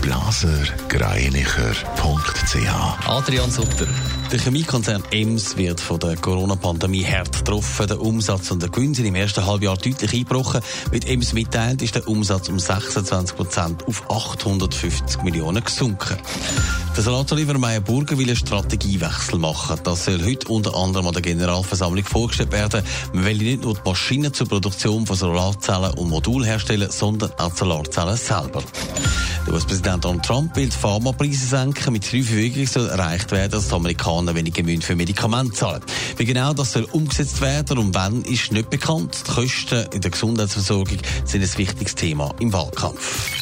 blasergreinicher.ch Adrian Sutter. Der Chemiekonzern EMS wird von der Corona-Pandemie hart getroffen. Der Umsatz und der Gewinn sind im ersten Halbjahr deutlich eingebrochen. Mit EMS mitteilt ist der Umsatz um 26 Prozent auf 850 Millionen gesunken. Der Senator Meyer Burger will einen Strategiewechsel machen. Das soll heute unter anderem an der Generalversammlung vorgestellt werden. Man will nicht nur die Maschinen zur Produktion von Solarzellen und Modulen herstellen, sondern auch die Solarzellen selber. Der US-Präsident Donald Trump will die Pharmapreise senken. Mit drei Verfügungen soll erreicht werden, dass die Amerikaner weniger für Medikamente zahlen Wie genau das soll umgesetzt werden und wann, ist nicht bekannt. Die Kosten in der Gesundheitsversorgung sind ein wichtiges Thema im Wahlkampf.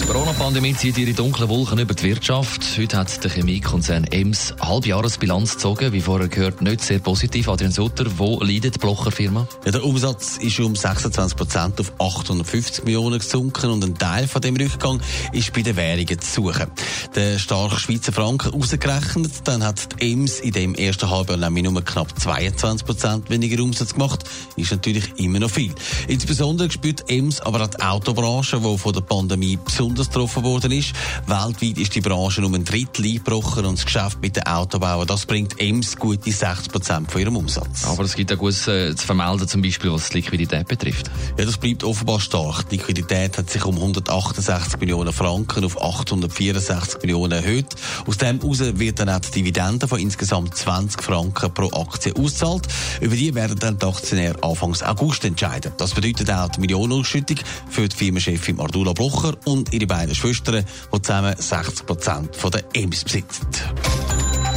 Die Corona-Pandemie zieht ihre dunklen Wolken über die Wirtschaft. Heute hat der Chemiekonzern EMS Halbjahresbilanz gezogen. Wie vorher gehört, nicht sehr positiv. Adrian Sutter, wo leidet die Blocher-Firma? Ja, der Umsatz ist um 26 Prozent auf 850 Millionen gesunken und ein Teil von dem Rückgang ist bei den Währungen zu suchen. Der starke Schweizer Franken ausgerechnet, dann hat die EMS in dem ersten Halbjahr nämlich nur knapp 22 Prozent weniger Umsatz gemacht. Ist natürlich immer noch viel. Insbesondere spürt EMS aber auch die Autobranche, die von der Pandemie besonders getroffen worden ist. Weltweit ist die Branche um ein Drittel eingebrochen und das Geschäft mit den Autobauern, das bringt EMS gute 60 Prozent von ihrem Umsatz. Aber es gibt auch gut äh, zu vermelden, zum Beispiel was die Liquidität betrifft. Ja, das bleibt offenbar stark. Die Liquidität hat sich um 168 Millionen Franken auf 864 Millionen erhöht. Aus dem heraus wird dann auch die Dividende von insgesamt 20 Franken pro Aktie auszahlt. Über die werden dann die Aktionäre Anfang August entscheiden. Das bedeutet auch die Millionenausschüttung für die Firmenchefin Ardula Blocher und ihre beiden Schwestern, die zusammen 60 Prozent der EMS besitzen.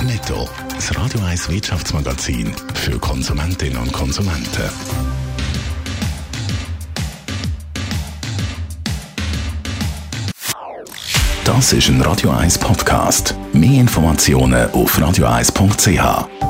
Netto. Das Radio 1 Wirtschaftsmagazin für Konsumentinnen und Konsumenten. Das ist ein Radio 1 Podcast. Mehr Informationen auf radio1.ch.